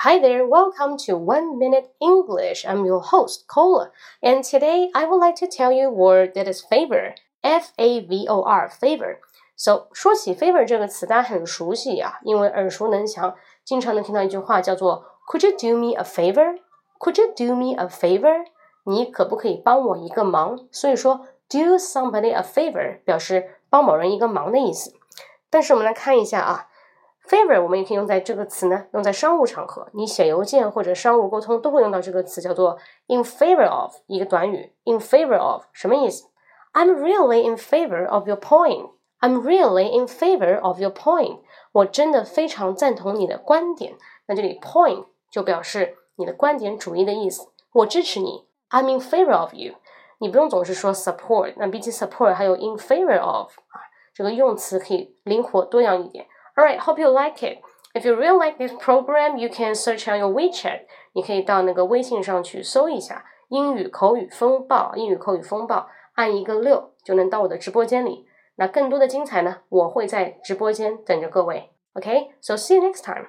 Hi there, welcome to One Minute English. I'm your host, Cola, and today I would like to tell you a word that is favor. F A V O R, favor. So 说起 favor 这个词，大家很熟悉啊，因为耳熟能详，经常能听到一句话叫做 Could you do me a favor? Could you do me a favor? 你可不可以帮我一个忙？所以说 do somebody a favor 表示帮某人一个忙的意思。但是我们来看一下啊。 Favor 我们也可以用在这个词呢，用在商务场合，你写邮件或者商务沟通都会用到这个词，叫做 in favor of 一个短语，in favor of 什么意思？I'm really in favor of your point. I'm really in favor of your point. 我真的非常赞同你的观点。那这里 point 就表示你的观点主义的意思，我支持你。I'm in favor of you. 你不用总是说 support，那比起 support 还有 in favor of 啊，这个用词可以灵活多样一点。All right, hope you like it. If you really like this program, you can search on your WeChat. 你可以到那个微信上去搜一下“英语口语风暴”，英语口语风暴，按一个六就能到我的直播间里。那更多的精彩呢，我会在直播间等着各位。OK, so see you next time.